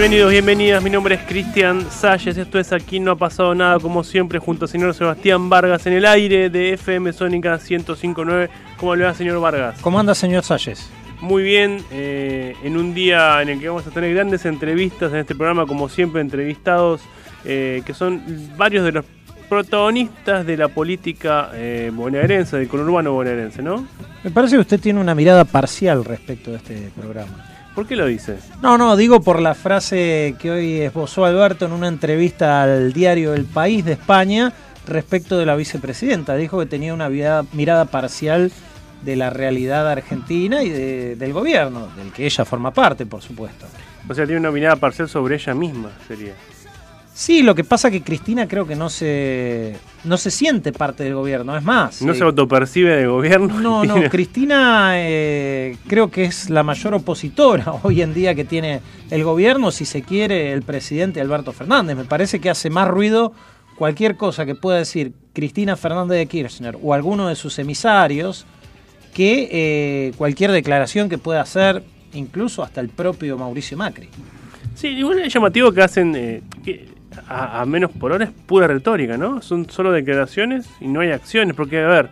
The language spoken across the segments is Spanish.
Bienvenidos, bienvenidas, mi nombre es Cristian Salles, esto es Aquí no ha pasado nada, como siempre, junto al señor Sebastián Vargas en el aire de FM Sónica 1059. ¿Cómo le va, señor Vargas? ¿Cómo anda, señor Salles? Muy bien, eh, en un día en el que vamos a tener grandes entrevistas en este programa, como siempre, entrevistados eh, que son varios de los protagonistas de la política eh, bonaerense, del conurbano bonaerense, ¿no? Me parece que usted tiene una mirada parcial respecto de este programa. ¿Por qué lo dice? No, no, digo por la frase que hoy esbozó Alberto en una entrevista al diario El País de España respecto de la vicepresidenta. Dijo que tenía una mirada, parcial de la realidad argentina y del gobierno, del que ella forma parte, por supuesto. O sea, tiene una mirada parcial sobre ella misma, sería. Sí, lo que pasa es que Cristina creo que no se, no se siente parte del gobierno, es más. ¿No se autopercibe del gobierno? No, no, Cristina eh, creo que es la mayor opositora hoy en día que tiene el gobierno, si se quiere, el presidente Alberto Fernández. Me parece que hace más ruido cualquier cosa que pueda decir Cristina Fernández de Kirchner o alguno de sus emisarios que eh, cualquier declaración que pueda hacer incluso hasta el propio Mauricio Macri. Sí, igual es llamativo que hacen... Eh, a, menos por hora es pura retórica, ¿no? Son solo declaraciones y no hay acciones, porque a ver,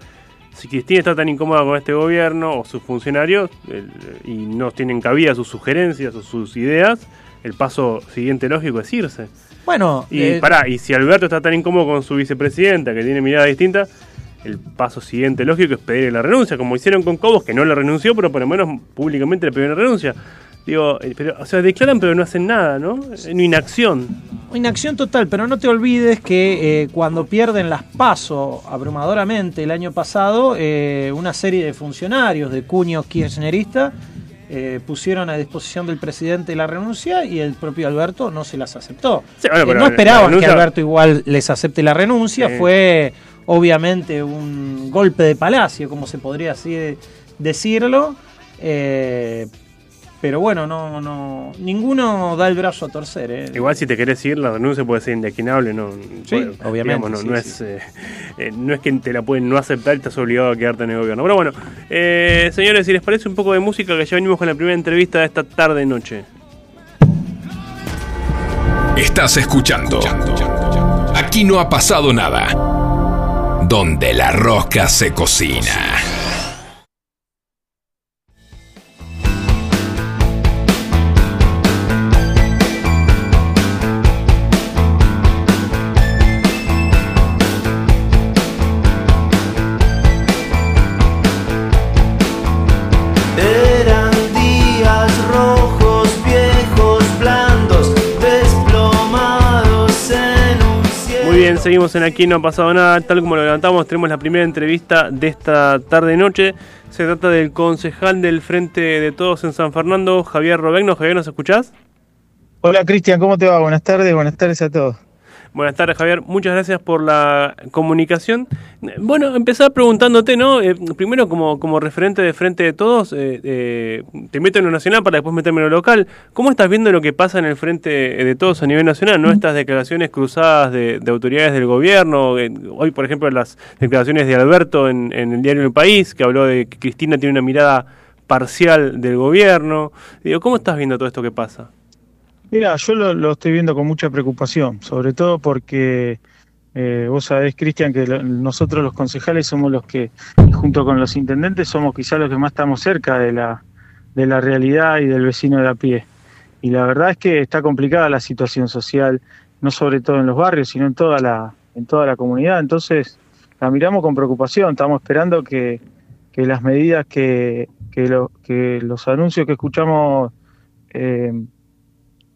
si Cristina está tan incómoda con este gobierno o sus funcionarios y no tienen cabida sus sugerencias o sus ideas, el paso siguiente lógico es irse. Bueno, y eh, y si Alberto está tan incómodo con su vicepresidenta, que tiene mirada distinta, el paso siguiente lógico es pedirle la renuncia, como hicieron con Cobos, que no le renunció, pero por lo menos públicamente le pidieron la renuncia. Digo, eh, pero, o sea, declaran pero no hacen nada, ¿no? En inacción. Inacción total, pero no te olvides que eh, cuando pierden las PASO abrumadoramente el año pasado, eh, una serie de funcionarios de cuño kirchnerista pusieron a disposición del presidente la renuncia y el propio Alberto no se las aceptó. no esperaban que Alberto igual les acepte la renuncia, fue obviamente un golpe de palacio, como se podría así decirlo. Pero bueno, no, no, ninguno da el brazo a torcer. ¿eh? Igual si te querés ir, la renuncia puede ser indeclinable, ¿no? Sí, obviamente. no, es, eh, eh, no es que te la pueden no aceptar y estás obligado a quedarte en el gobierno. Pero bueno, eh, señores, si les parece un poco de música, que ya venimos con la primera entrevista de esta tarde-noche. Estás escuchando. Aquí no ha pasado nada. Donde la rosca se cocina. Seguimos en Aquí No ha pasado nada, tal como lo levantamos, tenemos la primera entrevista de esta tarde-noche. Se trata del concejal del Frente de Todos en San Fernando, Javier Robegno. Javier, ¿nos escuchás? Hola Cristian, ¿cómo te va? Buenas tardes, buenas tardes a todos. Buenas tardes, Javier. Muchas gracias por la comunicación. Bueno, empezar preguntándote, ¿no? Eh, primero, como, como referente de frente de todos, eh, eh, te meto en lo nacional para después meterme en lo local. ¿Cómo estás viendo lo que pasa en el frente de todos a nivel nacional? ¿No? Estas declaraciones cruzadas de, autoridades del gobierno. hoy, por ejemplo, las declaraciones de Alberto en, en el diario El País, que habló de que Cristina tiene una mirada parcial del gobierno. Digo, ¿cómo estás viendo todo esto que pasa? Mira, yo lo, estoy viendo con mucha preocupación, sobre todo porque eh, vos sabés, Cristian, que nosotros los concejales somos los que, junto con los intendentes, somos quizás los que más estamos cerca de la, de la realidad y del vecino de a pie. Y la verdad es que está complicada la situación social, no sobre todo en los barrios, sino en toda la, en toda la comunidad. Entonces, la miramos con preocupación, estamos esperando que, que las medidas que, que, que los anuncios que escuchamos eh,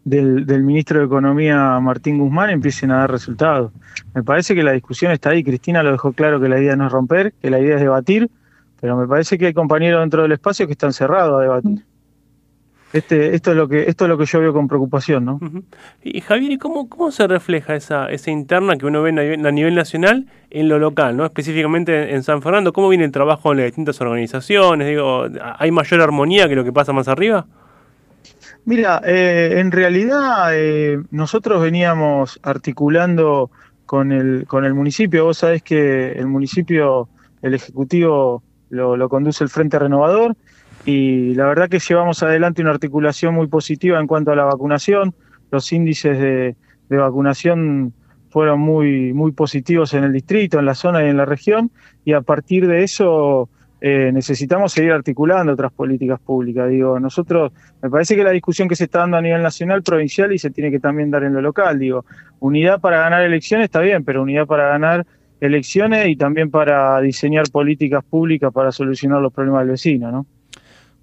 del, ministro de Economía Martín Guzmán empiecen a dar resultados. Me parece que la discusión está ahí. Cristina lo dejó claro que la idea no es romper, que la idea es debatir, pero me parece que hay compañeros dentro del espacio que están cerrados a debatir. Este, esto es lo que esto es lo que yo veo con preocupación, ¿no? Y Javier, ¿y cómo, cómo se refleja esa, esa interna que uno ve a nivel, nacional en lo local, no? Específicamente en San Fernando, ¿cómo viene el trabajo en las distintas organizaciones? Digo, ¿hay mayor armonía que lo que pasa más arriba? Mira, eh, en realidad eh, nosotros veníamos articulando con el, con el municipio. Vos sabés que el municipio, el ejecutivo lo, lo conduce el Frente Renovador y la verdad que llevamos adelante una articulación muy positiva en cuanto a la vacunación. Los índices de, vacunación fueron muy, muy positivos en el distrito, en la zona y en la región, y a partir de eso eh, necesitamos seguir articulando otras políticas públicas. Digo, nosotros, me parece que la discusión que se está dando a nivel nacional, provincial y se tiene que también dar en lo local. Digo, unidad para ganar elecciones está bien, pero unidad para ganar elecciones y también para diseñar políticas públicas para solucionar los problemas del vecino, ¿no?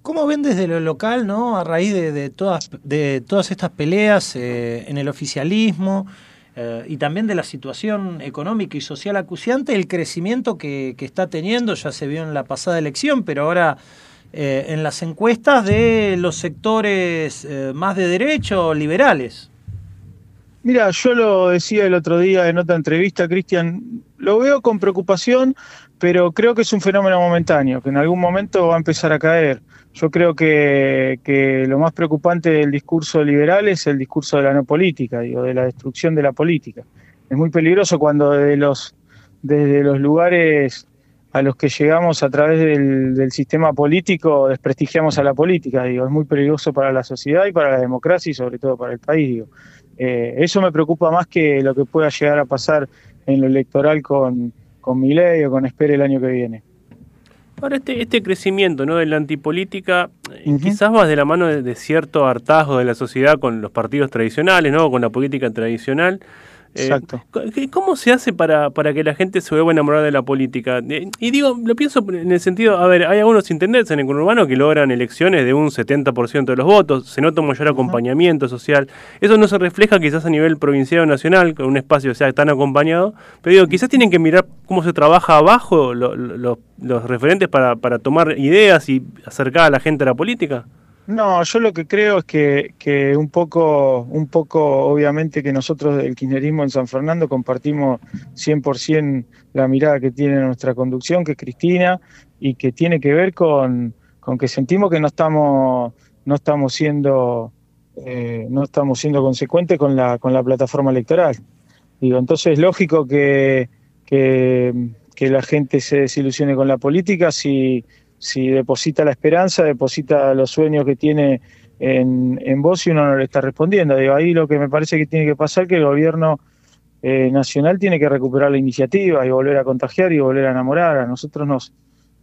¿Cómo ven desde lo local, no, a raíz de, todas, de todas estas peleas eh, en el oficialismo eh, y también de la situación económica y social acuciante, el crecimiento que, está teniendo, ya se vio en la pasada elección, pero ahora eh, en las encuestas de los sectores más de derecho, liberales? Mira, yo lo decía el otro día en otra entrevista, Cristian, lo veo con preocupación, pero creo que es un fenómeno momentáneo, que en algún momento va a empezar a caer. Yo creo que, lo más preocupante del discurso liberal es el discurso de la no política, digo, de la destrucción de la política. Es muy peligroso cuando desde los, desde los lugares a los que llegamos a través del, sistema político desprestigiamos a la política, digo, es muy peligroso para la sociedad y para la democracia y sobre todo para el país, digo. Eh, eso me preocupa más que lo que pueda llegar a pasar en lo electoral con, con mi ley o con Espere el año que viene. Ahora, este, este crecimiento ¿no? de la antipolítica eh, quizás va de la mano de, cierto hartazgo de la sociedad con los partidos tradicionales, ¿no? con la política tradicional. Eh, Exacto. ¿Cómo se hace para, para que la gente se vuelva a enamorar de la política? Y digo, lo pienso en el sentido, a ver, hay algunos intendentes en el conurbano que logran elecciones de un 70% de los votos, se nota un mayor acompañamiento social. Eso no se refleja quizás a nivel provincial o nacional, con un espacio sea tan acompañado, pero digo, quizás tienen que mirar cómo se trabaja abajo los referentes para, para tomar ideas y acercar a la gente a la política. No, yo lo que creo es que, que un poco, un poco, obviamente que nosotros del kirchnerismo en San Fernando compartimos 100% la mirada que tiene nuestra conducción, que es Cristina, y que tiene que ver con, con que sentimos que no estamos, no estamos siendo, eh, no estamos siendo consecuentes con la, con la plataforma electoral. Digo, entonces es lógico que, que, que la gente se desilusione con la política si si deposita la esperanza, deposita los sueños que tiene en, en vos y uno no le está respondiendo. Digo, ahí lo que me parece que tiene que pasar es que el gobierno eh, nacional tiene que recuperar la iniciativa y volver a contagiar y volver a enamorar. A nosotros nos,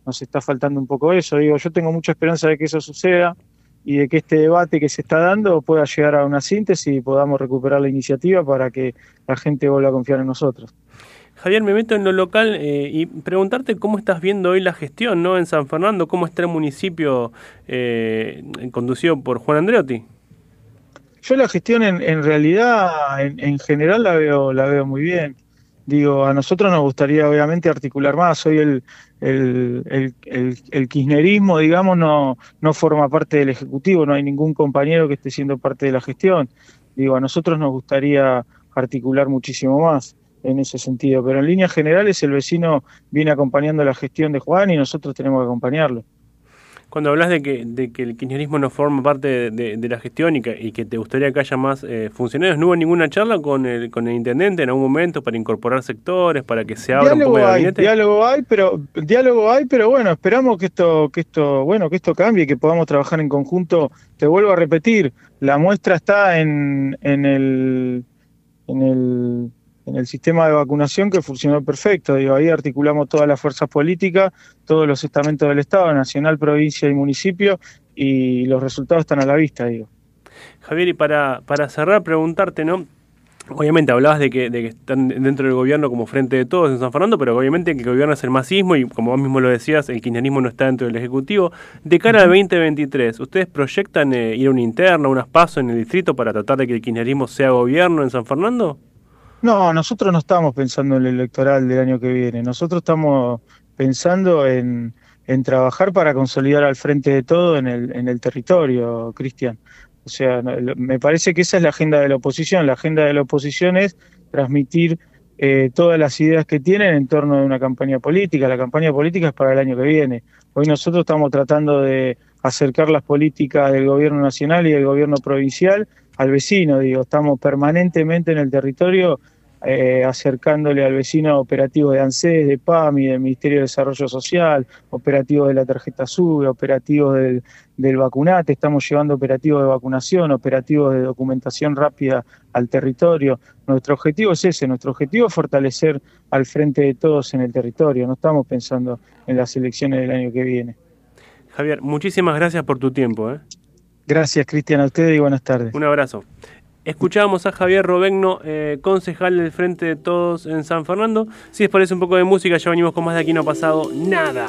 nos está faltando un poco eso. Digo, yo tengo mucha esperanza de que eso suceda y de que este debate que se está dando pueda llegar a una síntesis y podamos recuperar la iniciativa para que la gente vuelva a confiar en nosotros. Javier, me meto en lo local eh, y preguntarte cómo estás viendo hoy la gestión ¿no? en San Fernando, cómo está el municipio eh, conducido por Juan Andreotti. Yo la gestión en, realidad, en, general, la veo, la veo muy bien. Digo, a nosotros nos gustaría obviamente articular más. Hoy el, el, el, kirchnerismo, digamos, no, no forma parte del Ejecutivo, no hay ningún compañero que esté siendo parte de la gestión. Digo, a nosotros nos gustaría articular muchísimo más en ese sentido. Pero en líneas generales el vecino viene acompañando la gestión de Juan y nosotros tenemos que acompañarlo. Cuando hablas de que, de que el kirchnerismo no forma parte de, la gestión y que, y que, te gustaría que haya más eh, funcionarios, ¿no hubo ninguna charla con el, con el intendente en algún momento para incorporar sectores, para que se abra diálogo un poco hay, Diálogo hay, pero diálogo hay, pero bueno, esperamos que esto, que esto, bueno, que esto cambie, que podamos trabajar en conjunto. Te vuelvo a repetir, la muestra está en, en el en el en el sistema de vacunación que funcionó perfecto. Digo, ahí articulamos todas las fuerzas políticas, todos los estamentos del Estado, nacional, provincia y municipio, y los resultados están a la vista, digo. Javier, y para, para cerrar, preguntarte, ¿no? Obviamente hablabas de que, de que están dentro del gobierno como frente de todos en San Fernando, pero obviamente que el gobierno es el masismo y como vos mismo lo decías, el kirchnerismo no está dentro del Ejecutivo. De cara al 2023, ¿ustedes proyectan eh, ir a una interna, unas pasos en el distrito para tratar de que el kirchnerismo sea gobierno en San Fernando? No, nosotros no estamos pensando en el electoral del año que viene. Nosotros estamos pensando en, en trabajar para consolidar al frente de todo en el, en el territorio, Cristian. O sea, me parece que esa es la agenda de la oposición. La agenda de la oposición es transmitir eh, todas las ideas que tienen en torno de una campaña política. La campaña política es para el año que viene. Hoy nosotros estamos tratando de acercar las políticas del gobierno nacional y del gobierno provincial al vecino, digo, estamos permanentemente en el territorio eh, acercándole al vecino operativos de ANSES, de PAMI, del Ministerio de Desarrollo Social, operativos de la tarjeta SUBE, operativos del, del vacunate, estamos llevando operativos de vacunación, operativos de documentación rápida al territorio. Nuestro objetivo es ese, nuestro objetivo es fortalecer al frente de todos en el territorio, no estamos pensando en las elecciones del año que viene. Javier, muchísimas gracias por tu tiempo. ¿eh? Gracias, Cristian, a ustedes y buenas tardes. Un abrazo. Escuchábamos a Javier Robegno, eh, concejal del Frente de Todos en San Fernando. Si les parece un poco de música, ya venimos con más de aquí no ha pasado nada.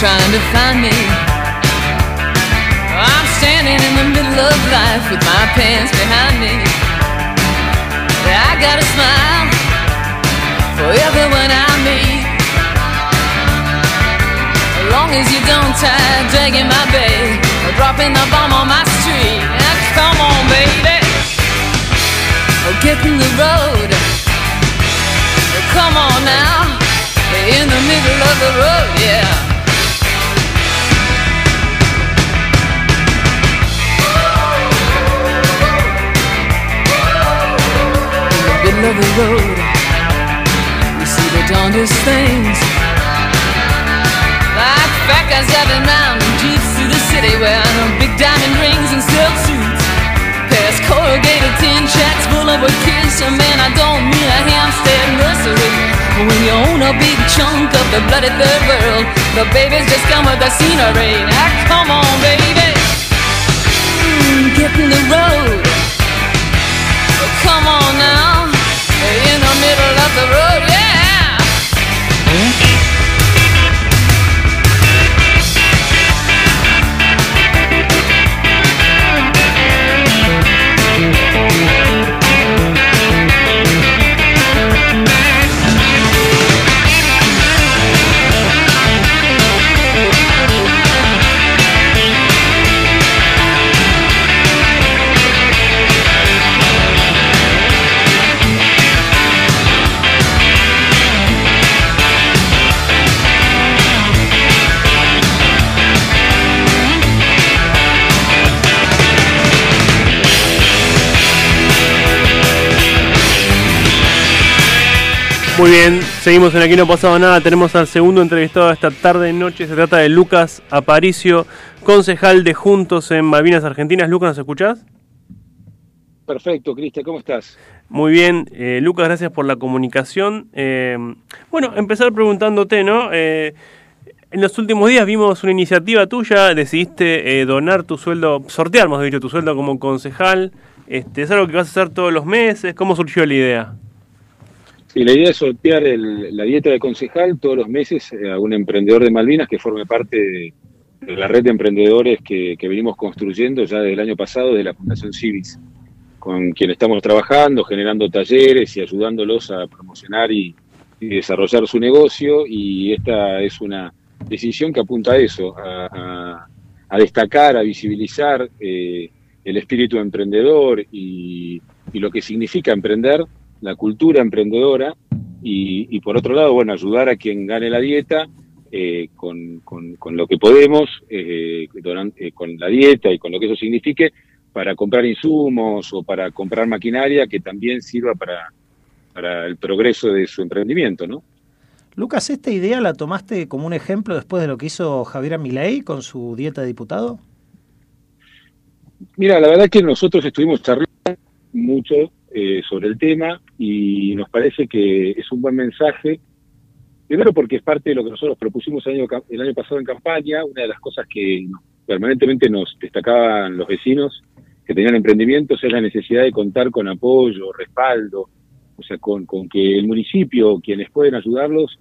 Trying to find me. I'm standing in the middle of life with my pants behind me. I got a smile for everyone I meet. As long as you don't try dragging my bag or dropping the bomb on my street. Now, come on, baby. Oh, get in the road. Come on now. In the middle of the road, yeah. The road. You see the darndest things. Like fat guys driving round in jeeps through the city wearing big diamond rings and silk suits. Past corrugated tin shacks full of a kids. And man, I don't mean a Hampstead nursery. When you own a big chunk of the bloody third world, the babies just come with the scenery. Now come on, baby. Mm, get in the road. Come on now the middle of the road, Muy bien, seguimos en Aquí no ha pasado nada. Tenemos al segundo entrevistado esta tarde noche. Se trata de Lucas Aparicio, concejal de Juntos en Malvinas Argentinas. Lucas, ¿nos escuchás? Perfecto, Cristian, ¿cómo estás? Muy bien, eh, Lucas, gracias por la comunicación. Eh, bueno, empezar preguntándote, ¿no? Eh, en los últimos días vimos una iniciativa tuya, decidiste eh, donar tu sueldo, sortear, más dicho, tu sueldo como concejal. Este, ¿Es algo que vas a hacer todos los meses? ¿Cómo surgió la idea? Sí, la idea es sortear el- la dieta de concejal todos los meses eh, a un emprendedor de Malvinas que forme parte de, la red de emprendedores que, venimos construyendo ya desde el año pasado de la Fundación Civis, con quien estamos trabajando, generando talleres y ayudándolos a promocionar y, y desarrollar su negocio. Y esta es una decisión que apunta a eso, a, destacar, a visibilizar eh, el espíritu emprendedor y, y lo que significa emprender la cultura emprendedora y, y por otro lado, bueno, ayudar a quien gane la dieta eh, con, con- con lo que podemos, eh, eh, con la dieta y con lo que eso signifique, para comprar insumos o para comprar maquinaria que también sirva para, para el progreso de su emprendimiento, ¿no? Lucas, ¿esta idea la tomaste como un ejemplo después de lo que hizo Javier Milei con su dieta de diputado? Mira, la verdad que nosotros estuvimos charlando mucho eh, sobre el tema y nos parece que es un buen mensaje. Primero porque es parte de lo que nosotros propusimos el año, el año pasado en campaña, una de las cosas que permanentemente nos destacaban los vecinos que tenían emprendimientos es la necesidad de contar con apoyo, respaldo, o sea, con, con que el municipio, quienes pueden ayudarlos,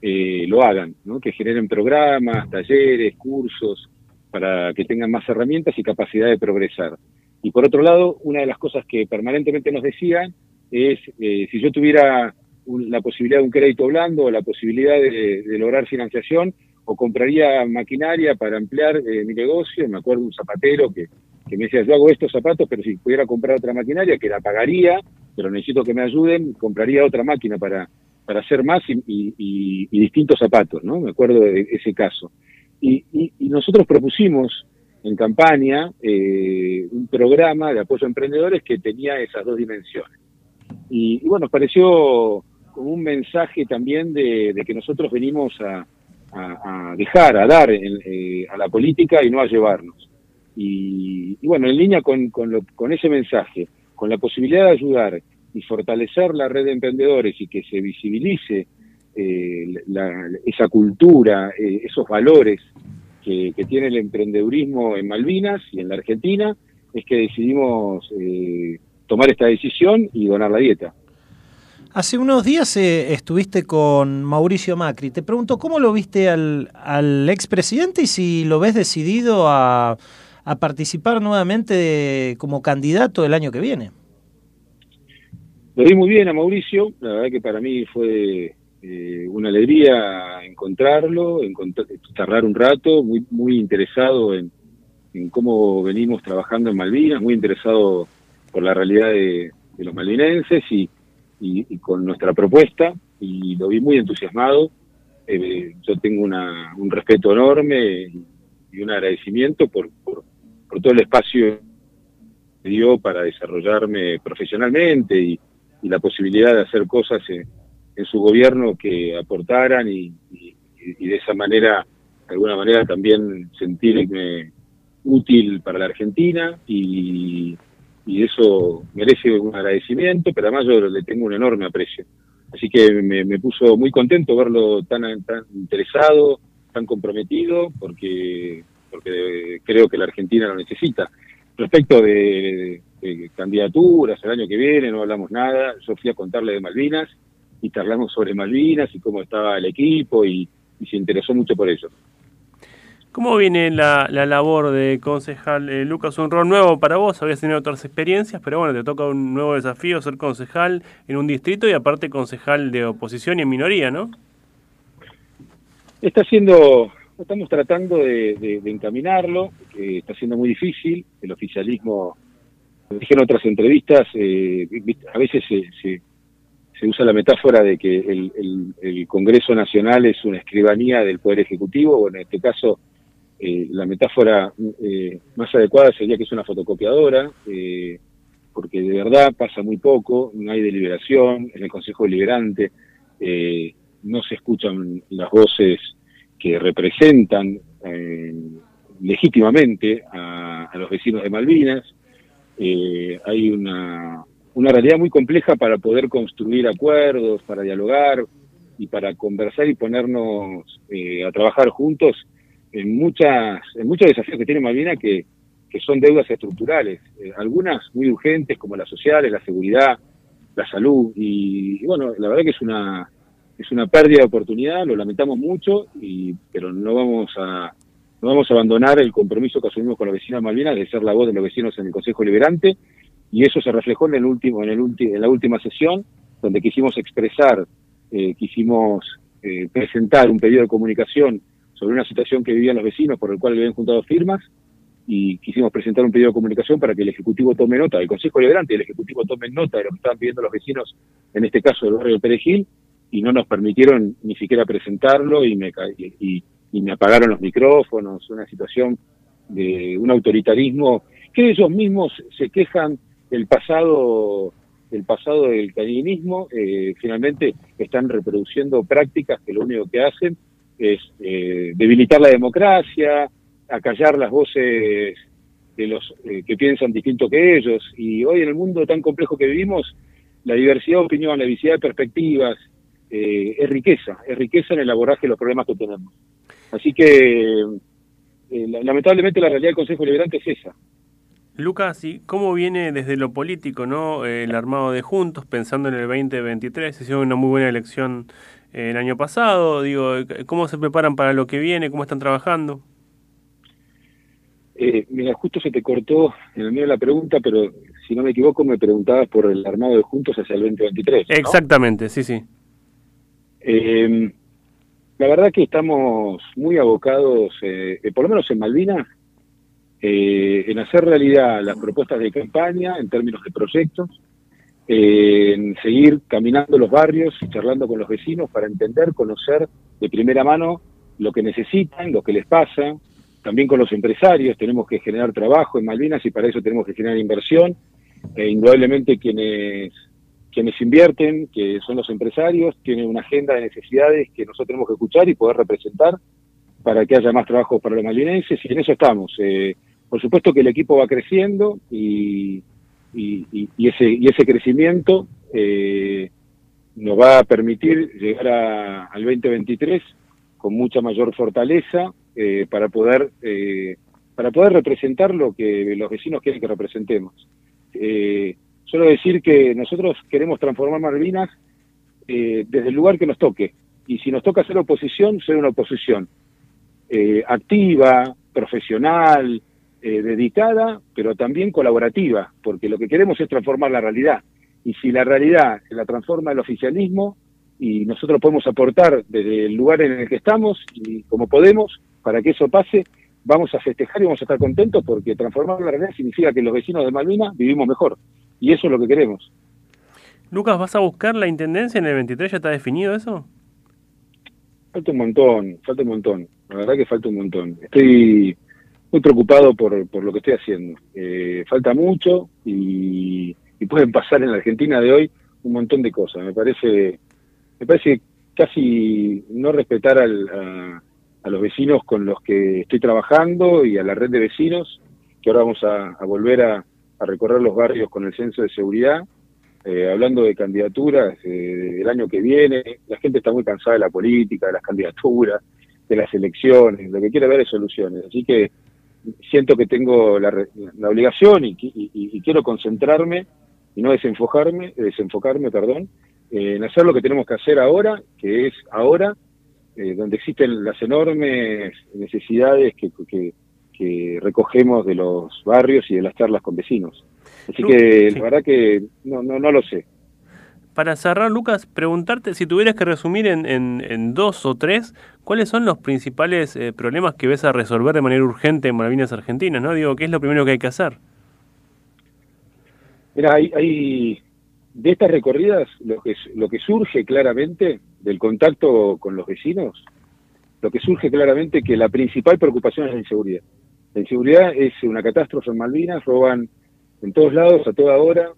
eh, lo hagan, ¿no? que generen programas, talleres, cursos, para que tengan más herramientas y capacidad de progresar. Y por otro lado, una de las cosas que permanentemente nos decían es, eh, si yo tuviera la posibilidad de un crédito blando o la posibilidad de, lograr financiación, o compraría maquinaria para ampliar eh, mi negocio. Me acuerdo un zapatero que, que me decía, yo hago estos zapatos, pero si pudiera comprar otra maquinaria, que la pagaría, pero necesito que me ayuden, compraría otra máquina para, para hacer más y, distintos zapatos, ¿no? Me acuerdo de ese caso. Y nosotros propusimos en campaña eh, un programa de apoyo a emprendedores que tenía esas dos dimensiones. Y, y bueno, pareció como un mensaje también de, que nosotros venimos a dejar, a dar en- eh, a la política y no a llevarnos. Y, y bueno, en línea con, con, lo- con ese mensaje, con la posibilidad de ayudar y fortalecer la red de emprendedores y que se visibilice eh, la- esa cultura, eh, esos valores que, que tiene el emprendedurismo en Malvinas y en la Argentina, es que decidimos eh, tomar esta decisión y donar la dieta. Hace unos días eh, estuviste con Mauricio Macri. Te pregunto, ¿cómo lo viste al, al expresidente y si lo ves decidido a, a participar nuevamente de- como candidato el año que viene? Lo vi muy bien a Mauricio, la verdad que para mí fue eh, una alegría encontrarlo, encontrar, charlar un rato, muy, muy interesado en, cómo venimos trabajando en Malvinas, muy interesado por la realidad de, los malvinenses y, y, con nuestra propuesta, y lo vi muy entusiasmado. Eh, yo tengo una, un respeto enorme y un agradecimiento por, todo el espacio que dio para desarrollarme profesionalmente y, y la posibilidad de hacer cosas en, en su gobierno que aportaran y, de esa manera, de alguna manera también sentirme útil para la Argentina y, eso merece un agradecimiento, pero además yo le tengo un enorme aprecio. Así que me, me puso muy contento verlo tan, tan interesado, tan comprometido, porque, porque creo que la Argentina lo necesita. Respecto de, de, candidaturas el año que viene, no hablamos nada. Yo fui a contarle de Malvinas y charlamos sobre Malvinas y cómo estaba el equipo y, y se interesó mucho por eso. ¿Cómo viene la, la labor de concejal? Eh, Lucas, un rol nuevo para vos, habías tenido otras experiencias, pero bueno, te toca un nuevo desafío ser concejal en un distrito y aparte concejal de oposición y en minoría, ¿no? Está siendo, estamos tratando de, de, de encaminarlo, que está siendo muy difícil, el oficialismo dije en otras entrevistas, eh, a veces se, se, se, usa la metáfora de que el, Congreso Nacional es una escribanía del Poder Ejecutivo, o en este caso eh, la metáfora eh, más adecuada sería que es una fotocopiadora, eh, porque de verdad pasa muy poco, no hay deliberación, en el Consejo Deliberante no se escuchan las voces que representan legítimamente a, los vecinos de Malvinas, hay una, una realidad muy compleja para poder construir acuerdos, para dialogar y para conversar y ponernos eh, a trabajar juntos en muchas en muchos desafíos que tiene Malvina que, que son deudas estructurales, eh, algunas muy urgentes como las sociales, la seguridad, la salud y, bueno, la verdad que es una es una pérdida de oportunidad, lo lamentamos mucho y pero no vamos a no vamos a abandonar el compromiso que asumimos con los vecinos de Malvinas de ser la voz de los vecinos en el Consejo Liberante y eso se reflejó en el último en el ulti, en la última sesión donde quisimos expresar eh, quisimos eh, presentar un pedido de comunicación sobre una situación que vivían los vecinos por el cual habían juntado firmas y quisimos presentar un pedido de comunicación para que el Ejecutivo tome nota, el Consejo Liberante y el Ejecutivo tomen nota de lo que estaban pidiendo los vecinos, en este caso del barrio de Perejil, y no nos permitieron ni siquiera presentarlo y me, y, y me apagaron los micrófonos, una situación de un autoritarismo que ellos mismos se quejan del pasado del pasado del caninismo, eh, finalmente están reproduciendo prácticas que lo único que hacen es eh, debilitar la democracia, acallar las voces de los eh, que piensan distinto que ellos. Y hoy en el mundo tan complejo que vivimos, la diversidad de opinión, la diversidad de perspectivas, es riqueza, es riqueza en el abordaje de los problemas que tenemos. Así que, lamentablemente, la realidad del Consejo Liberante es esa. Lucas, ¿y cómo viene desde lo político, no, el armado de Juntos, pensando en el 2023? Se hizo una muy buena elección el año pasado. Digo, ¿cómo se preparan para lo que viene? ¿Cómo están trabajando? Eh, mira, justo se te cortó en el medio de la pregunta, pero si no me equivoco, me preguntabas por el armado de Juntos hacia el 2023. ¿no? Exactamente, sí, sí. Eh, la verdad que estamos muy abocados, eh, por lo menos en Malvinas, eh, en hacer realidad las propuestas de campaña en términos de proyectos, eh, en seguir caminando los barrios y charlando con los vecinos para entender, conocer de primera mano lo que necesitan, lo que les pasa, también con los empresarios, tenemos que generar trabajo en Malvinas y para eso tenemos que generar inversión, e indudablemente quienes quienes invierten, que son los empresarios, tienen una agenda de necesidades que nosotros tenemos que escuchar y poder representar para que haya más trabajo para los malvinenses y en eso estamos. Eh, por supuesto que el equipo va creciendo y, y, y ese, crecimiento eh, nos va a permitir llegar a, al 2023 con mucha mayor fortaleza eh, para poder eh, para poder representar lo que los vecinos quieren que representemos. Eh, solo decir que nosotros queremos transformar Malvinas eh, desde el lugar que nos toque. Y si nos toca ser oposición, ser una oposición activa, profesional, eh, dedicada, pero también colaborativa, porque lo que queremos es transformar la realidad. Y si la realidad la transforma el oficialismo y nosotros podemos aportar desde el lugar en el que estamos y como podemos para que eso pase, vamos a festejar y vamos a estar contentos porque transformar la realidad significa que los vecinos de Malvinas vivimos mejor. Y eso es lo que queremos. Lucas, ¿vas a buscar la intendencia en el 23? ¿Ya está definido eso? Falta un montón, falta un montón. La verdad que falta un montón. Estoy muy preocupado por, por lo que estoy haciendo. Eh, falta mucho y, pueden pasar en la Argentina de hoy un montón de cosas. Me parece, me parece casi no respetar al, a, a, los vecinos con los que estoy trabajando y a la red de vecinos, que ahora vamos a, volver a, a, recorrer los barrios con el censo de seguridad. Eh, hablando de candidaturas eh, del año que viene, la gente está muy cansada de la política, de las candidaturas, de las elecciones, lo que quiere ver es soluciones. Así que siento que tengo la, la obligación y, y, y, quiero concentrarme y no desenfocarme, desenfocarme, perdón, eh, en hacer lo que tenemos que hacer ahora, que es ahora, eh, donde existen las enormes necesidades que, que, que, recogemos de los barrios y de las charlas con vecinos. Así que sí. la verdad que no, no, no lo sé. Para cerrar, Lucas, preguntarte si tuvieras que resumir en, en, en dos o tres, ¿cuáles son los principales eh, problemas que ves a resolver de manera urgente en Malvinas Argentinas? ¿no? Digo, ¿qué es lo primero que hay que hacer? Mira, hay, hay de estas recorridas lo que, lo que surge claramente del contacto con los vecinos, lo que surge claramente que la principal preocupación es la inseguridad. La inseguridad es una catástrofe en Malvinas, roban en todos lados, a toda hora,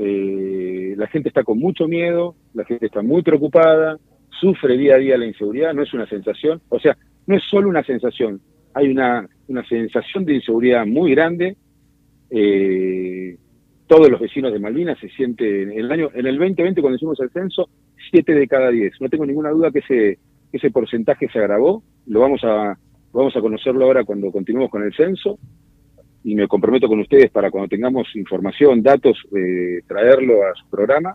eh, la gente está con mucho miedo, la gente está muy preocupada, sufre día a día la inseguridad, no es una sensación, o sea, no es solo una sensación, hay una, una sensación de inseguridad muy grande. Eh, todos los vecinos de Malvinas se sienten, en el año, en el 2020 cuando hicimos el censo, 7 de cada 10. No tengo ninguna duda que ese, ese porcentaje se agravó, lo vamos a, vamos a conocerlo ahora cuando continuemos con el censo y me comprometo con ustedes para cuando tengamos información, datos, eh, traerlo a su programa.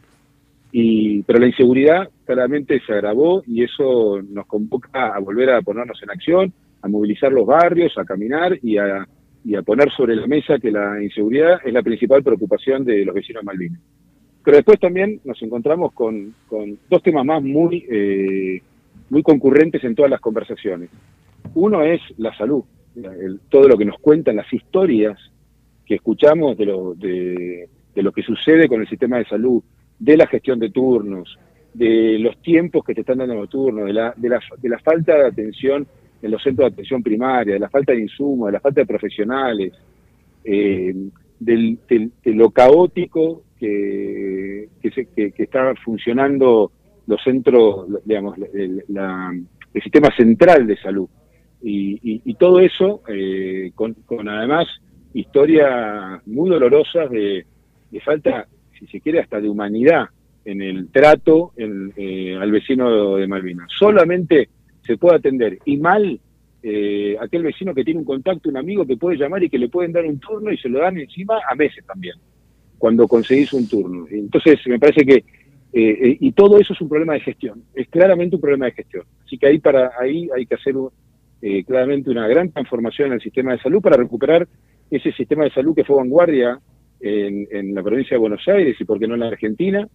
Y, pero la inseguridad claramente se agravó y eso nos convoca a volver a ponernos en acción, a movilizar los barrios, a caminar y a, y a poner sobre la mesa que la inseguridad es la principal preocupación de los vecinos de Malvinas. Pero después también nos encontramos con, con dos temas más muy, eh, muy concurrentes en todas las conversaciones. Uno es la salud el, todo lo que nos cuentan las historias que escuchamos de lo, de, lo que sucede con el sistema de salud, de la gestión de turnos, de los tiempos que te están dando los turnos, de la, de la, de la falta de atención en los centros de atención primaria, de la falta de insumos, de la falta de profesionales, eh, del, de lo caótico que, que, se, que, que, está funcionando los centros, digamos, el sistema central de salud. Y, y, y todo eso eh, con, con, además historias muy dolorosas de, falta, si se quiere, hasta de humanidad en el trato en, eh, al vecino de Malvinas. Solamente se puede atender y mal eh, aquel vecino que tiene un contacto, un amigo que puede llamar y que le pueden dar un turno y se lo dan encima a meses también, cuando conseguís un turno. Entonces, me parece que eh, y todo eso es un problema de gestión, es claramente un problema de gestión. Así que ahí para ahí hay que hacer eh, claramente una gran transformación en el sistema de salud para recuperar ese sistema de salud que fue vanguardia en, la provincia de Buenos Aires y por qué no en la Argentina.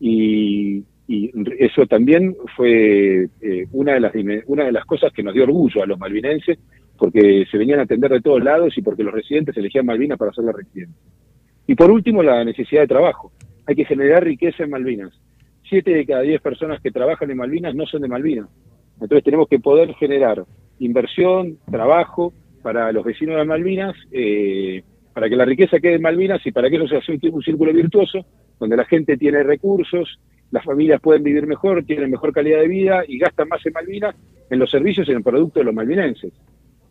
Y, eso también fue eh, una, de las, una de las cosas que nos dio orgullo a los malvinenses, porque se venían a atender de todos lados y porque los residentes elegían Malvinas para hacer la residencia. Y por último, la necesidad de trabajo. Hay que generar riqueza en Malvinas. Siete de cada diez personas que trabajan en Malvinas no son de Malvinas. Entonces tenemos que poder generar inversión, trabajo para los vecinos de Malvinas, eh, para que la riqueza quede en Malvinas y para que eso sea un, un círculo virtuoso, donde la gente tiene recursos, las familias pueden vivir mejor, tienen mejor calidad de vida y gastan más en Malvinas en los servicios y en el producto de los malvinenses.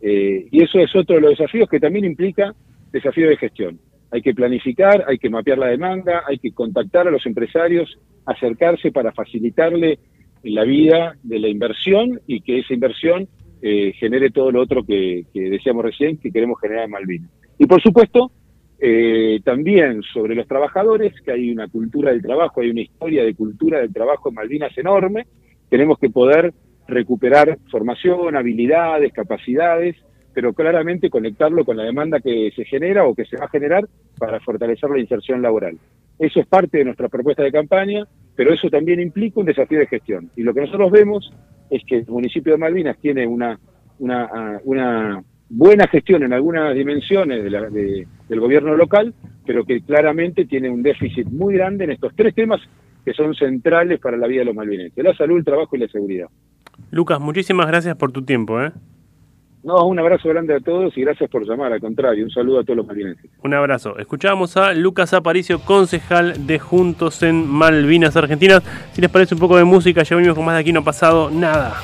Eh, y eso es otro de los desafíos que también implica desafío de gestión. Hay que planificar, hay que mapear la demanda, hay que contactar a los empresarios, acercarse para facilitarle la vida de la inversión y que esa inversión eh, genere todo lo otro que, decíamos recién que queremos generar en Malvinas. Y por supuesto, eh, también sobre los trabajadores, que hay una cultura del trabajo, hay una historia de cultura del trabajo en Malvinas enorme, tenemos que poder recuperar formación, habilidades, capacidades, pero claramente conectarlo con la demanda que se genera o que se va a generar para fortalecer la inserción laboral. Eso es parte de nuestra propuesta de campaña, pero eso también implica un desafío de gestión. Y lo que nosotros vemos es que el municipio de Malvinas tiene una, una, ah, una buena gestión en algunas dimensiones de la- de- del gobierno local, pero que claramente tiene un déficit muy grande en estos tres temas que son centrales para la vida de los malvinenses, la salud, el trabajo y la seguridad. Lucas, muchísimas gracias por tu tiempo. ¿eh? No, un abrazo grande a todos y gracias por llamar, al contrario, un saludo a todos los malvinenses. Un abrazo. Escuchábamos a Lucas Aparicio, concejal de Juntos en Malvinas Argentinas. Si les parece un poco de música, ya venimos con más de aquí, no ha pasado nada.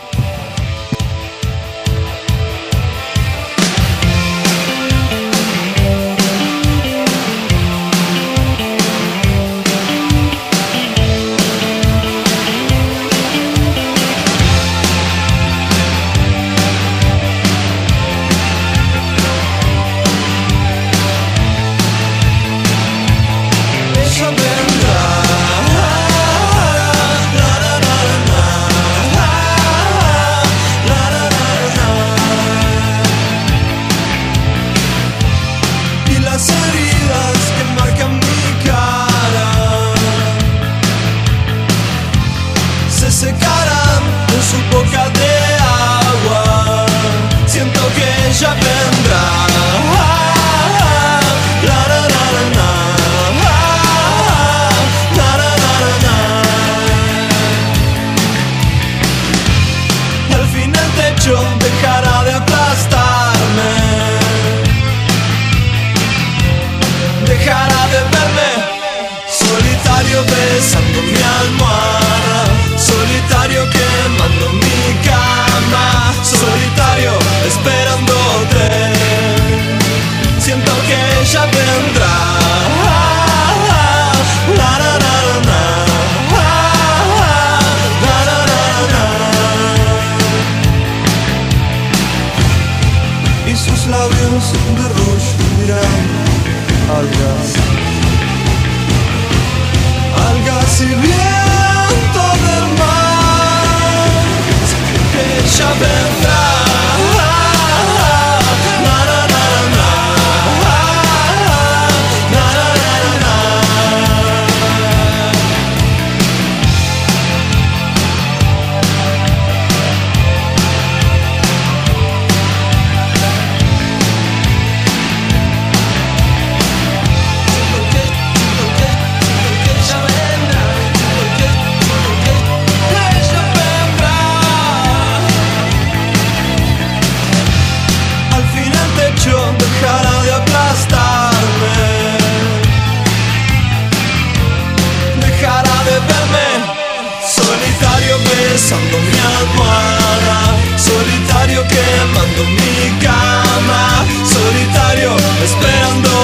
quemando mi cama, solitario, esperando.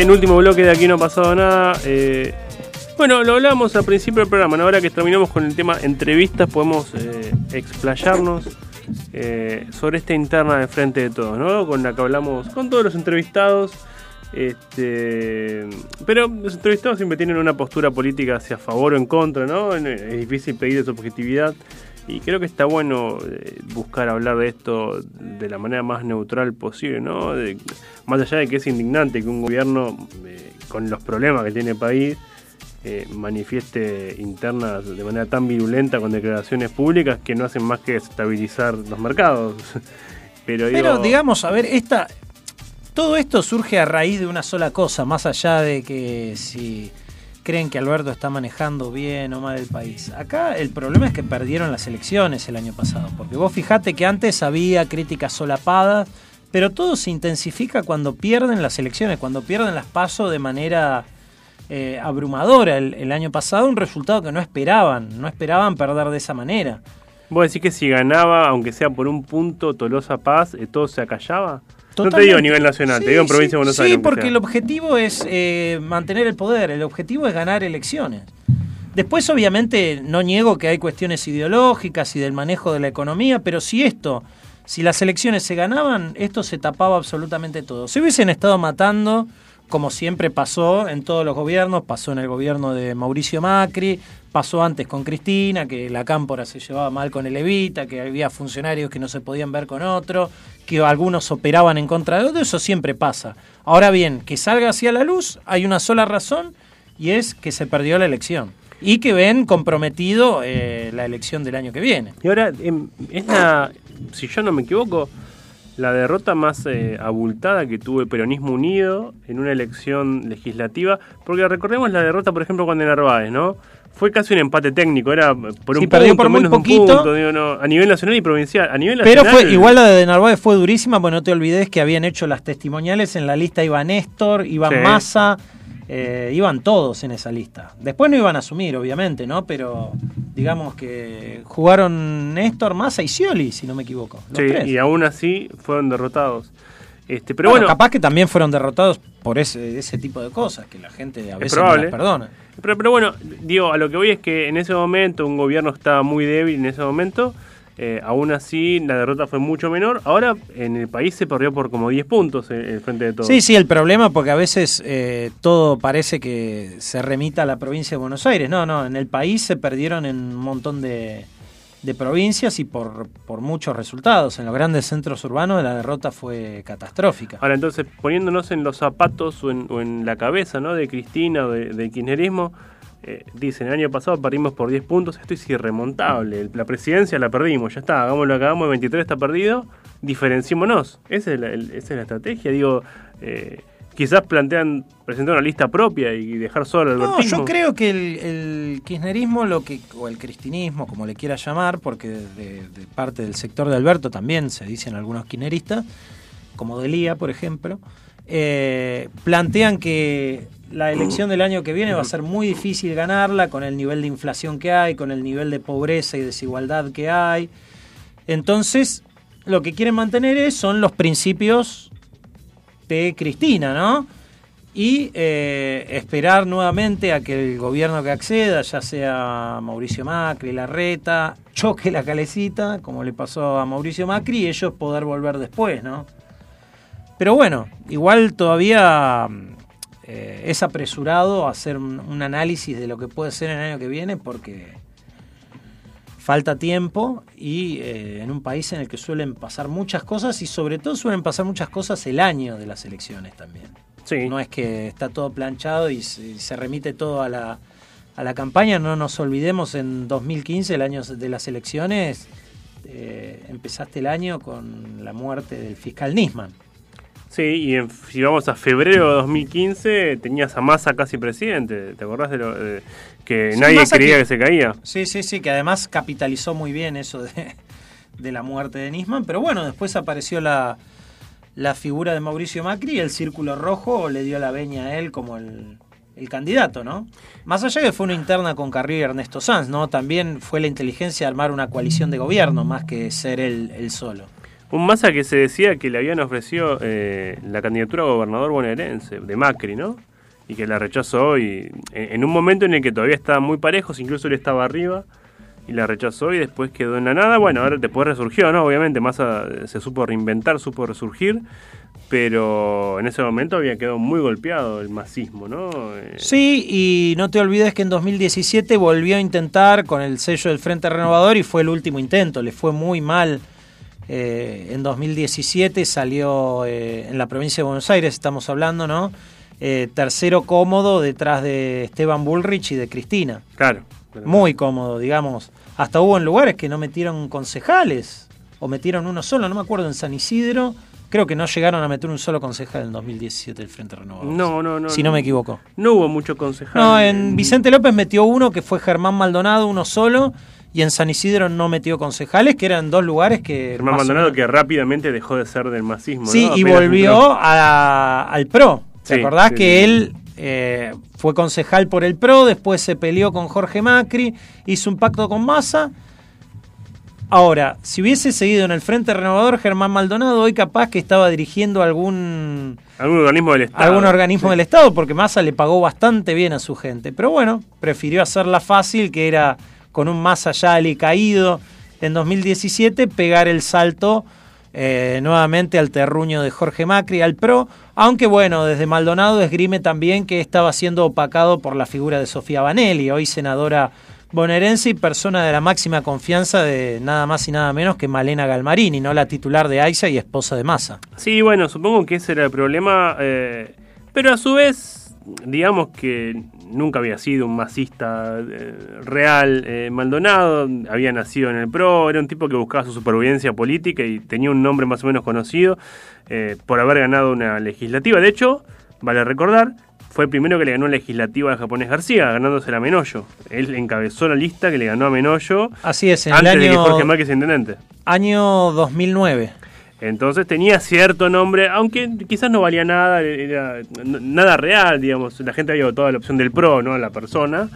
En último bloque de aquí no ha pasado nada. Eh, bueno, lo hablábamos al principio del programa, ahora que terminamos con el tema entrevistas, podemos eh, explayarnos eh, sobre esta interna de frente de todos, ¿no? Con la que hablamos con todos los entrevistados. Este, pero los entrevistados siempre tienen una postura política hacia favor o en contra, ¿no? Es difícil pedir su objetividad. Y creo que está bueno eh, buscar hablar de esto de la manera más neutral posible, ¿no? De- más allá de que es indignante que un gobierno, eh, con los problemas que tiene el país, eh, manifieste internas de manera tan virulenta con declaraciones públicas que no hacen más que estabilizar los mercados. Pero, digo, Pero digamos, a ver, esta, todo esto surge a raíz de una sola cosa, más allá de que si creen que Alberto está manejando bien o mal el país. Acá el problema es que perdieron las elecciones el año pasado, porque vos fijate que antes había críticas solapadas, pero todo se intensifica cuando pierden las elecciones, cuando pierden las pasos de manera eh, abrumadora el, año pasado, un resultado que no esperaban, no esperaban perder de esa manera. ¿Vos decís que si ganaba, aunque sea por un punto, Tolosa Paz, eh, todo se acallaba? No te digo a nivel nacional, te Sí, digo en provincia sí, de Buenos sí, Aires. aunque porque sea. el objetivo es eh, mantener el poder, el objetivo es ganar elecciones. Después, obviamente, no niego que hay cuestiones ideológicas y del manejo de la economía, pero si esto, si las elecciones se ganaban, esto se tapaba absolutamente todo. Si hubiesen estado matando, como siempre pasó en todos los gobiernos, pasó en el gobierno de Mauricio Macri, pasó antes con Cristina, que la cámpora se llevaba mal con el Evita, que había funcionarios que no se podían ver con otro, que algunos operaban en contra de otro, eso siempre pasa. Ahora bien, que salga hacia la luz, hay una sola razón, y es que se perdió la elección. Y que ven comprometido eh, la elección del año que viene. Y ahora, em, es la, si yo no me equivoco, la derrota más eh, abultada que tuvo el peronismo unido en una elección legislativa. Porque recordemos la derrota, por ejemplo, cuando en Narváez, ¿no? Fue casi un empate técnico, era por un Sí, perdió punto, por muy menos de un poquito. punto, digo, no, a nivel nacional y provincial. A nivel Pero fue igual la de Narváez fue durísima, pues no te olvides que habían hecho las testimoniales en la lista iba Néstor, iban Sí. Massa, eh, iban todos en esa lista. Después no iban a asumir, obviamente, ¿no? Pero digamos que jugaron Néstor, Massa y Scioli, si no me equivoco. los Sí, tres. y aún así fueron derrotados. Este, pero Bueno, bueno, capaz que también fueron derrotados por ese, ese tipo de cosas, que la gente a veces no las perdona. Pero, pero bueno, digo, a lo que voy es que en ese momento un gobierno estaba muy débil en ese momento. Eh, aún así, la derrota fue mucho menor. Ahora en el país se perdió por como 10 puntos en el frente de todos. Sí, sí, el problema porque a veces eh, todo parece que se remita a la provincia de Buenos Aires. No, no, en el país se perdieron en un montón de, de provincias y por, por muchos resultados. En los grandes centros urbanos la derrota fue catastrófica. Ahora entonces, poniéndonos en los zapatos o en, o en la cabeza ¿no? de Cristina o de, del kirchnerismo, eh, dicen, el año pasado perdimos por 10 puntos, esto es irremontable, el- la presidencia la perdimos, ya está, hagámoslo, acabamos, el 23 está perdido, diferenciémonos. Esa es la, el- esa es la estrategia, digo, eh, quizás plantean presentar una lista propia y dejar solo al No, yo creo que el, el kirchnerismo, lo que, o el cristinismo, como le quiera llamar, porque de, de parte del sector de Alberto también se dicen algunos kirchneristas, como Delía, por ejemplo, eh, plantean que la elección del año que viene va a ser muy difícil ganarla con el nivel de inflación que hay, con el nivel de pobreza y desigualdad que hay. Entonces, lo que quieren mantener es, son los principios de Cristina, ¿no? Y eh, esperar nuevamente a que el gobierno que acceda, ya sea Mauricio Macri, Larreta, choque la calecita, como le pasó a Mauricio Macri, y ellos poder volver después, ¿no? Pero bueno, igual todavía eh, es apresurado hacer un, un análisis de lo que puede ser en el año que viene porque falta tiempo y eh, en un país en el que suelen pasar muchas cosas y sobre todo suelen pasar muchas cosas el año de las elecciones también. Sí. No es que está todo planchado y se, y se remite todo a la, a la campaña. No nos olvidemos, en 2015, el año de las elecciones, eh, empezaste el año con la muerte del fiscal Nisman. Sí, y en- si vamos a febrero de 2015, tenías a Massa casi presidente. ¿Te acordás de lo de- que Sí, nadie Massa creía que- que se caía? Sí, sí, sí, que además capitalizó muy bien eso de, de la muerte de Nisman, pero bueno, después apareció la, la figura de Mauricio Macri y el círculo rojo le dio la veña a él como el, el candidato, ¿no? Más allá que fue una interna con Carrillo y Ernesto Sanz, ¿no? También fue la inteligencia de armar una coalición de gobierno más que ser él, él solo. Un Massa que se decía que le habían ofrecido eh, la candidatura a gobernador bonaerense, de Macri, ¿no? Y que la rechazó y en, un momento en el que todavía estaban muy parejos, incluso él estaba arriba y la rechazó y después quedó en la nada. Bueno, ahora después resurgió, ¿no? Obviamente Massa se supo reinventar, supo resurgir, pero en ese momento había quedado muy golpeado el masismo, ¿no? Eh, Sí, y no te olvides que en 2017 volvió a intentar con el sello del Frente Renovador y fue el último intento, le fue muy mal. Eh, en 2017 salió eh, en la provincia de Buenos Aires, estamos hablando, ¿no? Eh, tercero cómodo detrás de Esteban Bullrich y de Cristina. claro. Muy cómodo, digamos. Hasta hubo en lugares que no metieron concejales, o metieron uno solo, no me acuerdo, en San Isidro. Creo que no llegaron a meter un solo concejal en 2017 el Frente Renovador. No, no, no. Si no me equivoco. No hubo mucho concejal. No, en Vicente López metió uno que fue Germán Maldonado, uno solo, y en San Isidro no metió concejales, que eran dos lugares que... Germán Maldonado que rápidamente dejó de ser del masismo. Sí, ¿no? y volvió a- al PRO. ¿Te Sí, acordás sí, que sí. él eh, fue concejal por el PRO, después se peleó con Jorge Macri, hizo un pacto con Massa? Ahora, si hubiese seguido en el Frente Renovador, Germán Maldonado hoy capaz que estaba dirigiendo algún Algún organismo del Estado. algún organismo del Estado, porque Massa le pagó bastante bien a su gente. Pero bueno, prefirió hacerla fácil, que era con un Massa ya alicaído en 2017, pegar el salto eh, nuevamente al terruño de Jorge Macri, al PRO. Aunque bueno, desde Maldonado esgrime también que estaba siendo opacado por la figura de Sofía Banelli, hoy senadora bonaerense y persona de la máxima confianza de nada más y nada menos que Malena Galmarini, no la titular de AISA y esposa de Massa. Sí, bueno, supongo que ese era el problema. eh, pero a su vez, digamos que nunca había sido un masista eh, real. eh, Maldonado había nacido en el PRO, era un tipo que buscaba su supervivencia política y tenía un nombre más o menos conocido eh, por haber ganado una legislativa. De hecho, vale recordar, fue el primero que le ganó la legislativa a Japonés García, ganándose a Menoyo. Él encabezó la lista que le ganó a Menoyo Así es, en el antes de que año, Jorge sea intendente. año 2009. Entonces tenía cierto nombre, aunque quizás no valía nada, era nada real, digamos. La gente había votado la opción del PRO, no a la persona.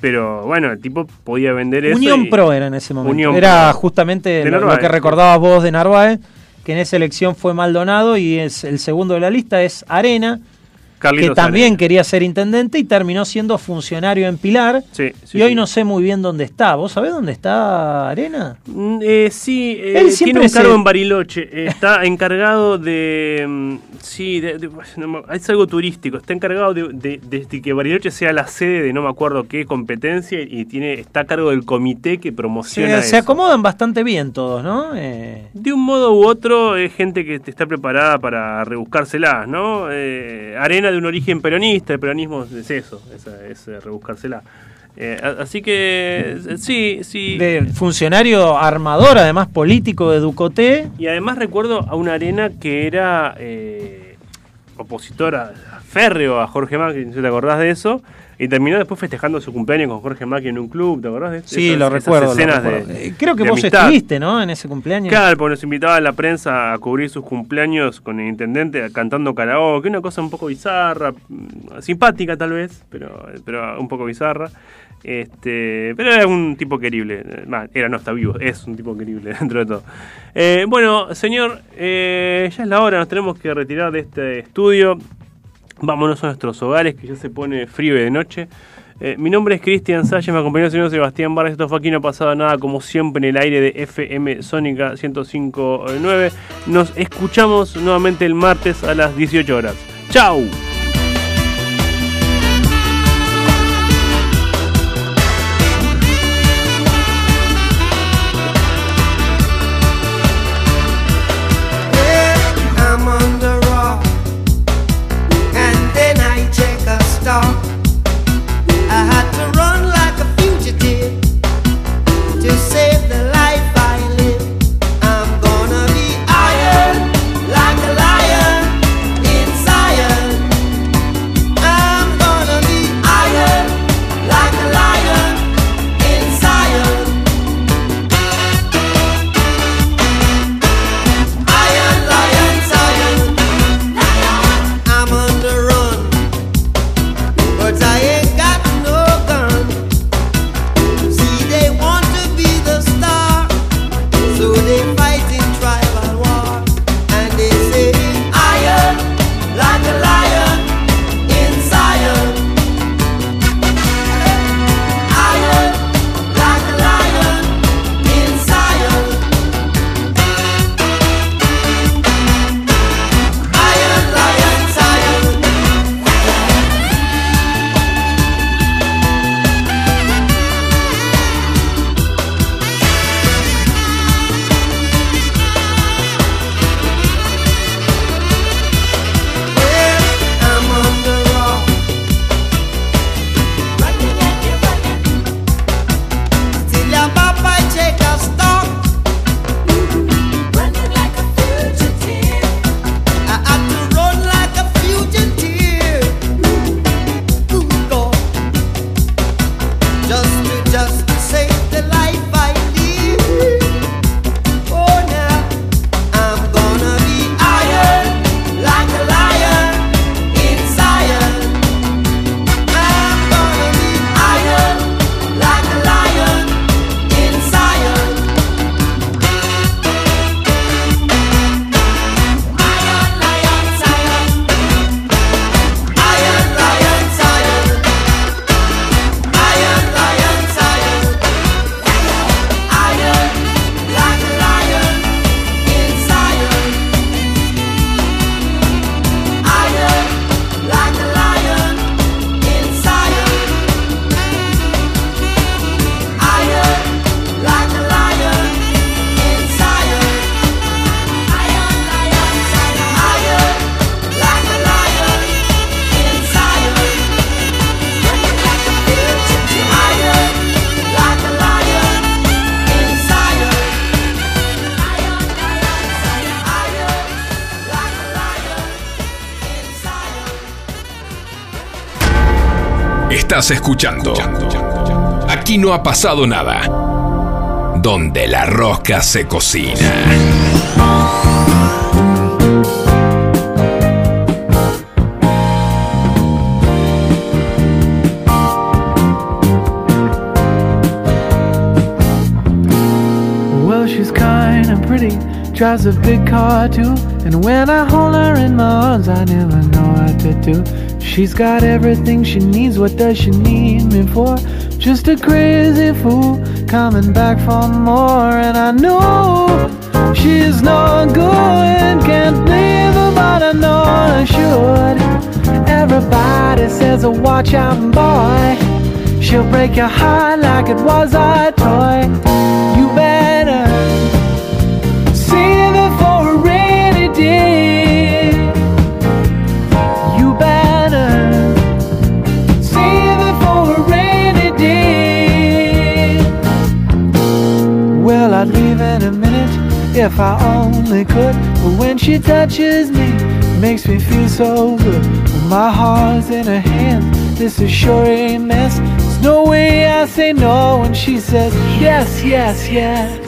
Pero bueno, el tipo podía vender eso. Unión y- Pro era en ese momento. Unión era Pro. justamente lo, que recordabas vos de Narváez, que en esa elección fue Maldonado y es el segundo de la lista es Arena, Carlitos que también Arena. quería ser intendente y terminó siendo funcionario en Pilar. Sí, sí, y hoy sí. no sé muy bien dónde está. ¿Vos sabés dónde está Arena? Mm, eh, sí, eh, Él tiene un cargo se- en Bariloche. está encargado de. mm, sí, de- de- no me- es algo turístico. Está encargado de, de- de que Bariloche sea la sede de no me acuerdo qué competencia y tiene está a cargo del comité que promociona. se eso. acomodan bastante bien todos, ¿no? Eh, De un modo u otro, es gente que está preparada para rebuscárselas, ¿no? Eh, de un origen peronista, el peronismo es eso, es, es, eh, rebuscársela. Eh, así que, eh, sí, sí. de funcionario armador, además político de Ducoté. Y además recuerdo a una arena que era eh, opositora férreo a Jorge Macri, ¿no te acordás de eso? Y terminó después festejando su cumpleaños con Jorge Macri en un club, ¿te acordás de eso? Sí, Esas- lo esas recuerdo. lo recuerdo. de- Eh, Creo que de vos amistad. estuviste, ¿no? En ese cumpleaños. Claro, porque nos invitaba a la prensa a cubrir sus cumpleaños con el intendente cantando karaoke, una cosa un poco bizarra, mm, simpática tal vez, pero, pero un poco bizarra. Este, pero era un tipo querible. eh, Era, no está vivo, es un tipo querible dentro de todo. Eh, bueno, señor, eh, ya es la hora, nos tenemos que retirar de este estudio. Vámonos a nuestros hogares, que ya se pone frío de noche. Eh, mi nombre es Cristian Salles, me acompañó el señor Sebastián Vargas. Esto fue aquí, no ha pasado nada, como siempre, en el aire de FM Sónica 105.9. Nos escuchamos nuevamente el martes a las 18 horas. ¡Chao! Estás escuchando. Aquí no ha pasado nada. Donde la rosca se cocina. Well, she's kind and pretty, drives a big car too. And when I hold her in my arms, I never know what to do. She's got everything she needs, what does she need me for? Just a crazy fool coming back for more. And I know she's no good, can't leave her, but I know I should. Everybody says, watch out, boy. She'll break your heart like it was a toy. Leave in a minute if I only could. But when she touches me, makes me feel so good. My heart's in her hands, this is sure a mess. There's no way I say no when she says yes, yes, yes.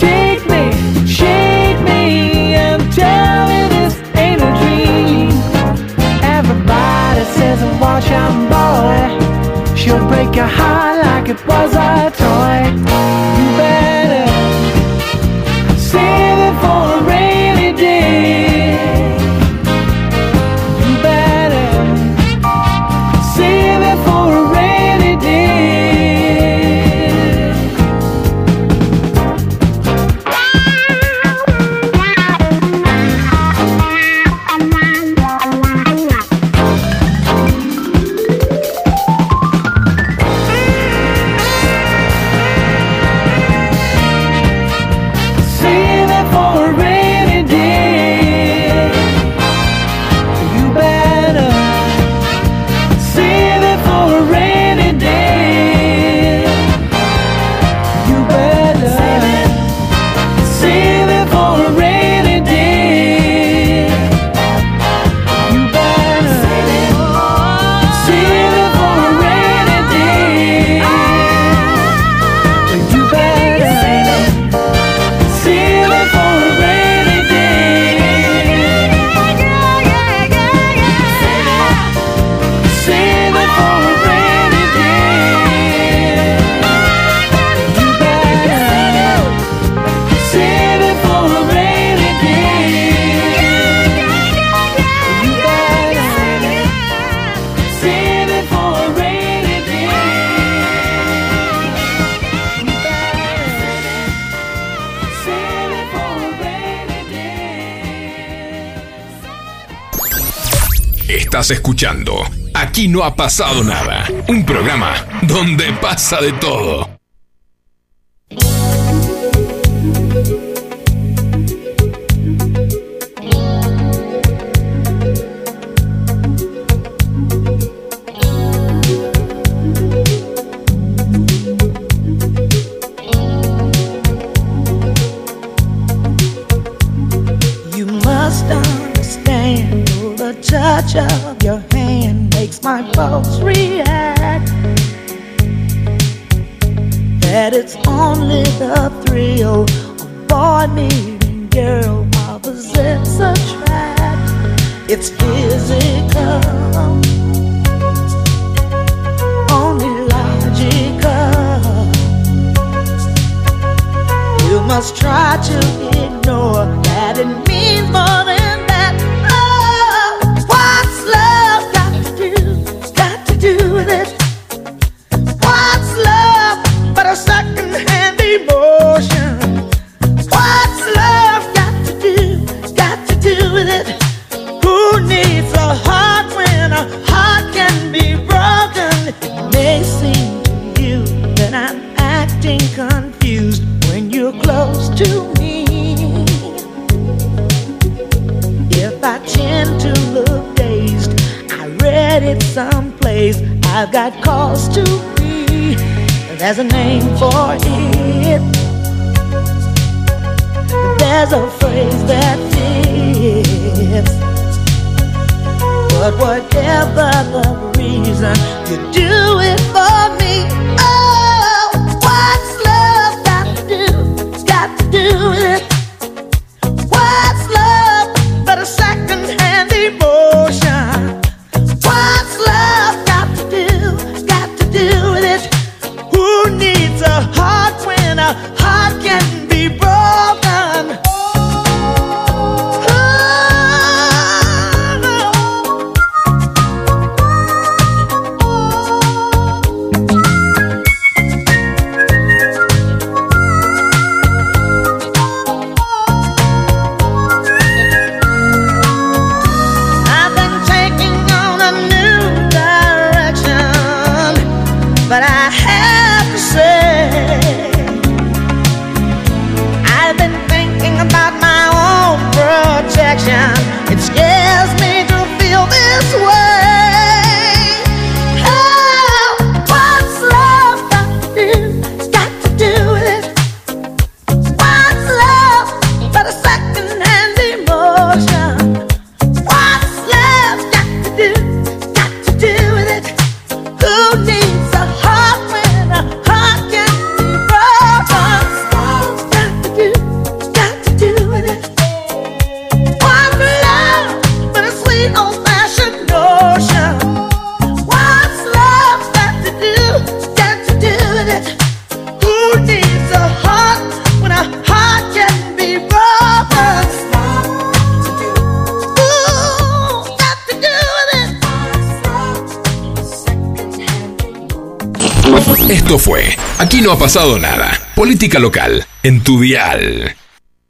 Take me, shake me, and tell me this ain't a dream. Everybody says, watch out, boy. She'll break your heart like it was a toy. Aquí no ha pasado nada. Un programa donde pasa de todo. Pasado nada. Política local en tu dial.